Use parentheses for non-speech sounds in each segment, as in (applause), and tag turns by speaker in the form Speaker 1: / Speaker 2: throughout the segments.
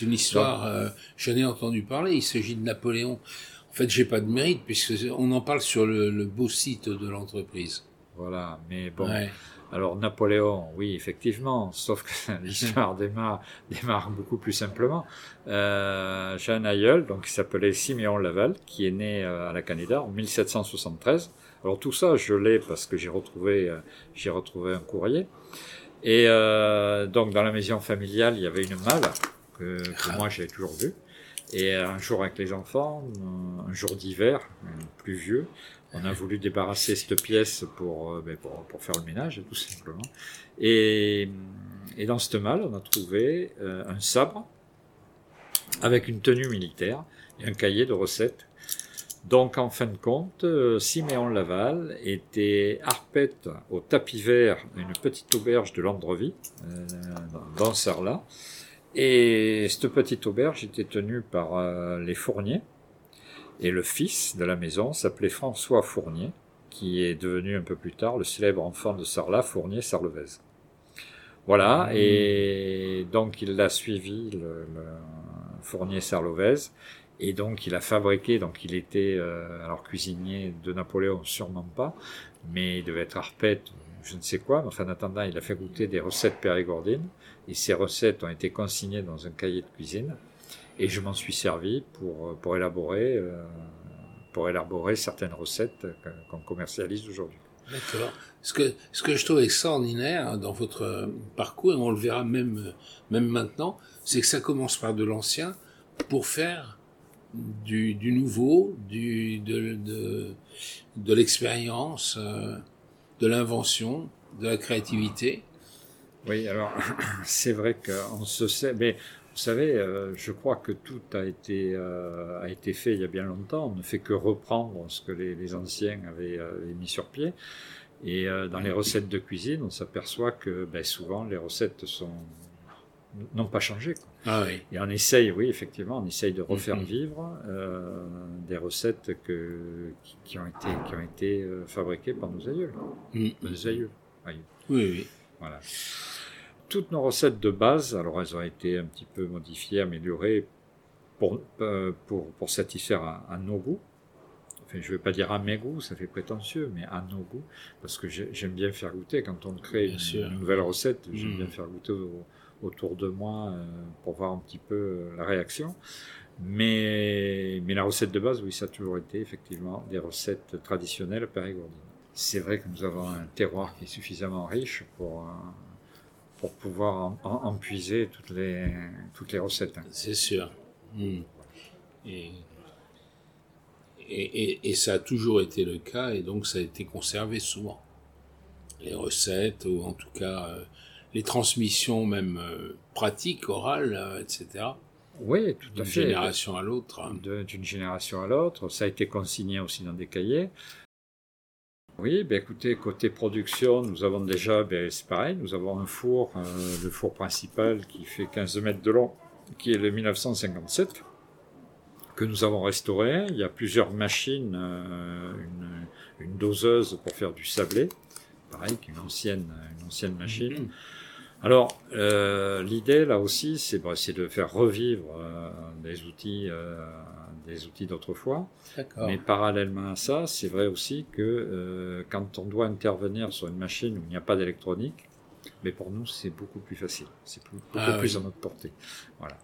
Speaker 1: C'est une histoire, euh, j'en ai entendu parler, il s'agit de Napoléon. En fait, j'ai pas de mérite, puisque on en parle sur le, le beau site de l'entreprise.
Speaker 2: Voilà, mais bon. Alors Napoléon, oui, effectivement, sauf que (laughs) l'histoire démarre, démarre beaucoup plus simplement. Euh, j'ai un aïeul, donc qui s'appelait Siméon Laval, qui est né euh, à la Canada en 1773. Alors tout ça, je l'ai parce que j'ai retrouvé, euh, j'ai retrouvé un courrier. Et euh, donc dans la maison familiale, il y avait une malle que, moi j'ai toujours vue. Et un jour avec les enfants, un jour d'hiver, pluvieux, on a voulu débarrasser cette pièce pour, euh, ben, faire le ménage, tout simplement. Et, dans cette malle, on a trouvé euh, un sabre avec une tenue militaire et un cahier de recettes. Donc, en fin de compte, euh, Siméon Laval était arpète au tapis vert d'une petite auberge de Landrevie, euh, dans Sarlat. Et cette petite auberge était tenue par les Fourniers, et le fils de la maison s'appelait François Fournier, qui est devenu un peu plus tard le célèbre enfant de Sarlat, Fournier Sarlevez. Voilà, et donc il l'a suivi, le, Fournier Sarlevez, et donc il a fabriqué, donc il était euh, alors cuisinier de Napoléon, sûrement pas, mais il devait être arpète, je ne sais quoi, mais enfin en attendant il a fait goûter des recettes périgordines, et ces recettes ont été consignées dans un cahier de cuisine, et je m'en suis servi pour, pour, élaborer, euh, pour élaborer certaines recettes qu'on commercialise aujourd'hui.
Speaker 1: D'accord. Ce que, ce que je trouve extraordinaire dans votre parcours, et on le verra même, même maintenant, c'est que ça commence par de l'ancien pour faire du, du nouveau, du, de, de, de l'expérience, euh, de l'invention, de la créativité.
Speaker 2: Oui, alors (clears throat) c'est vrai qu'on se sait, mais vous savez, euh, je crois que tout a été, euh, a été fait il y a bien longtemps. On ne fait que reprendre ce que les, anciens avaient, mis sur pied. Et euh, dans les recettes de cuisine, on s'aperçoit que ben, souvent les recettes sont n'ont pas changé. Quoi.
Speaker 1: Ah oui.
Speaker 2: Et on essaye, oui, effectivement, on essaye de refaire mm-hmm. vivre des recettes que, qui, ont été, qui ont été fabriquées par nos aïeuls. Mm. Nos aïeuls.
Speaker 1: Oui, oui.
Speaker 2: Voilà toutes nos recettes de base, alors elles ont été un petit peu modifiées, améliorées pour, euh, pour, pour satisfaire à, nos goûts. Enfin, je ne vais pas dire à mes goûts, ça fait prétentieux, mais à nos goûts, parce que j'aime bien faire goûter quand on crée une, nouvelle recette, j'aime bien mmh. faire goûter autour de moi euh, pour voir un petit peu euh, la réaction. Mais, mais la recette de base, oui, ça a toujours été effectivement des recettes traditionnelles périgourdines. C'est vrai que nous avons un terroir qui est suffisamment riche pour, pour pouvoir en, puiser toutes les, toutes les recettes. Hein.
Speaker 1: C'est sûr. Hmm. Et, et, ça a toujours été le cas, et donc ça a été conservé souvent. Les recettes, ou en tout cas euh, les transmissions même euh, pratiques, orales, euh, etc.
Speaker 2: Oui, tout à fait.
Speaker 1: D'une génération à l'autre.
Speaker 2: Hein. D'une génération à l'autre. Ça a été consigné aussi dans des cahiers. Oui, ben écoutez, côté production, nous avons déjà, ben c'est pareil, nous avons un four, euh, le four principal qui fait 15 mètres de long, qui est le 1957, que nous avons restauré. Il y a plusieurs machines, euh, une, une, doseuse pour faire du sablé, pareil, qu'une ancienne, une ancienne machine. Alors, euh, l'idée là aussi, c'est de faire revivre euh, des outils des outils d'autrefois. Mais parallèlement à ça, c'est vrai aussi que euh, quand on doit intervenir sur une machine où il n'y a pas d'électronique, mais pour nous c'est beaucoup plus facile, c'est beaucoup ah plus à notre portée. Voilà.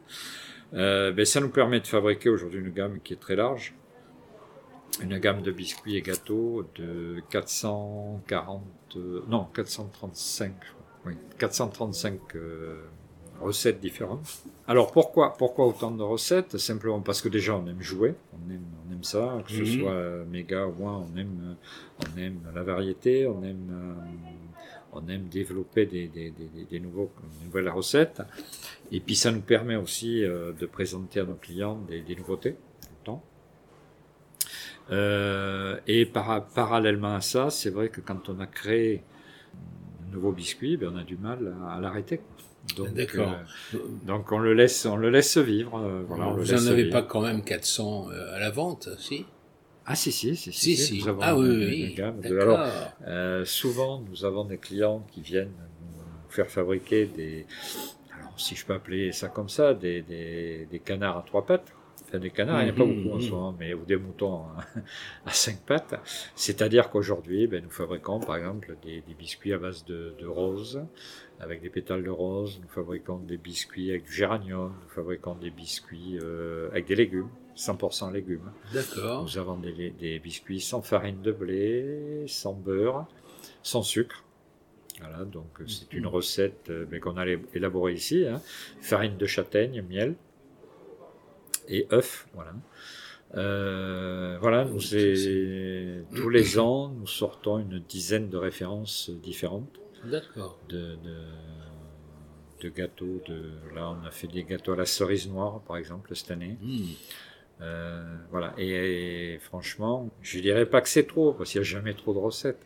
Speaker 2: Euh, ben, ça nous permet de fabriquer aujourd'hui une gamme qui est très large, une gamme de biscuits et gâteaux de 440, euh, non 435, oui, 435 recettes différentes. Alors pourquoi, pourquoi autant de recettes? Simplement parce que déjà on aime jouer, on aime, on aime ça, que ce mhm. soit méga ou moins, on aime, on aime la variété, on aime, euh, on aime développer des, des, des, des nouveaux, nouvelles recettes. Et puis ça nous permet aussi euh, de présenter à nos clients des, nouveautés tout le temps. Euh, et par, parallèlement à ça, c'est vrai que quand on a créé nouveau biscuit, ben on a du mal à, à l'arrêter. Donc, D'accord. Euh, donc on le laisse, on le laisse vivre. Euh, voilà,
Speaker 1: Vous n'en avez pas quand même 400 euh, à la vente, si?
Speaker 2: Ah si si si si,
Speaker 1: si, Nous avons ah oui, oui.
Speaker 2: Alors euh, souvent nous avons des clients qui viennent nous faire fabriquer des alors si je peux appeler ça comme ça, des, des, des canards à trois pattes. Enfin, des canards, il n'y en a pas
Speaker 1: Mhm,
Speaker 2: beaucoup en
Speaker 1: mhm.
Speaker 2: ce moment, mais ou des moutons (laughs) à cinq pattes. C'est-à-dire qu'aujourd'hui, ben, nous fabriquons par exemple des, des biscuits à base de, de rose, avec des pétales de rose. Nous fabriquons des biscuits avec du géranium. Nous fabriquons des biscuits euh, avec des légumes, 100% légumes.
Speaker 1: D'accord.
Speaker 2: Nous avons des, des biscuits sans farine de blé, sans beurre, sans sucre. Voilà, donc c'est une
Speaker 1: Mhm.
Speaker 2: recette euh, mais qu'on a élaborée ici. hein. Farine de châtaigne, miel et œufs. Voilà. Euh, voilà, nous, tous les ans, nous sortons une dizaine de références différentes
Speaker 1: D'accord.
Speaker 2: de, de, de gâteaux. De, là, on a fait des gâteaux à la cerise noire, par exemple, cette année.
Speaker 1: Hmm.
Speaker 2: Euh, voilà. Et, et franchement, je dirais pas que c'est trop, parce qu'il n'y a jamais trop de recettes.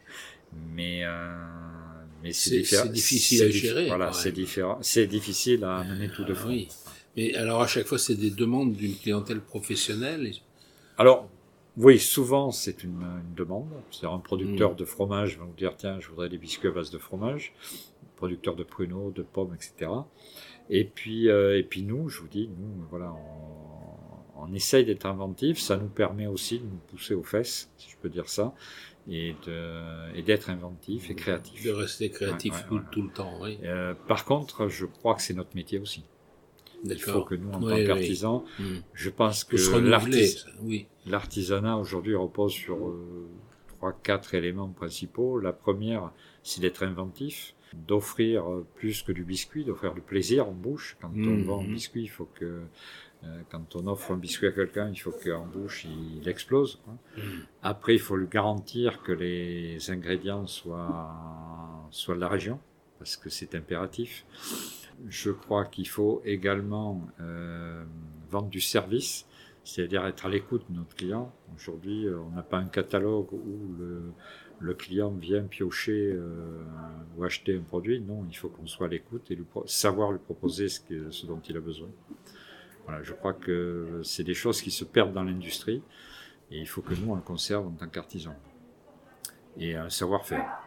Speaker 2: Mais, euh, mais
Speaker 1: C'est- difficile à gérer,
Speaker 2: Voilà, c'est difficile à mener tout de
Speaker 1: Ah,
Speaker 2: front.
Speaker 1: oui. Mais alors à chaque fois, c'est des demandes d'une clientèle professionnelle.
Speaker 2: Alors, oui, souvent c'est une, une demande. C'est-à-dire un
Speaker 1: Mm.
Speaker 2: producteur de fromage va vous dire tiens, je voudrais des biscuits à base de fromage. Producteur de pruneaux, de pommes, etc. Et puis, euh, et puis nous, je vous dis, nous, voilà, on, on essaye d'être inventif. Ça nous permet aussi de nous pousser aux fesses, si je peux dire ça, et de et d'être inventif et créatif.
Speaker 1: De rester créatif
Speaker 2: Ouais, ouais,
Speaker 1: tout,
Speaker 2: ouais.
Speaker 1: tout le temps, oui.
Speaker 2: Euh, par contre, je crois que c'est notre métier aussi. Il faut que nous, en
Speaker 1: Oui,
Speaker 2: tant qu'artisans,
Speaker 1: Hmm.
Speaker 2: je pense que
Speaker 1: oui.
Speaker 2: L'artisanat aujourd'hui repose sur euh, trois, quatre éléments principaux. La première, c'est d'être inventif, d'offrir euh, plus que du biscuit, d'offrir du plaisir en bouche. Quand on
Speaker 1: Mhm.
Speaker 2: vend un biscuit, il faut que, euh, quand on offre un biscuit à quelqu'un, il faut qu'en bouche il explose. quoi.
Speaker 1: Hmm.
Speaker 2: Après, il faut lui garantir que les ingrédients soient, soient de la région, parce que c'est impératif. Je crois qu'il faut également euh, vendre du service, c'est-à-dire être à l'écoute de notre client. Aujourd'hui, euh, on n'a pas un catalogue où le, client vient piocher euh, ou acheter un produit. Non, il faut qu'on soit à l'écoute et savoir lui proposer ce, dont il a besoin. Voilà, je crois que c'est des choses qui se perdent dans l'industrie et il faut que nous on le conserve en tant qu'artisans et un savoir-faire.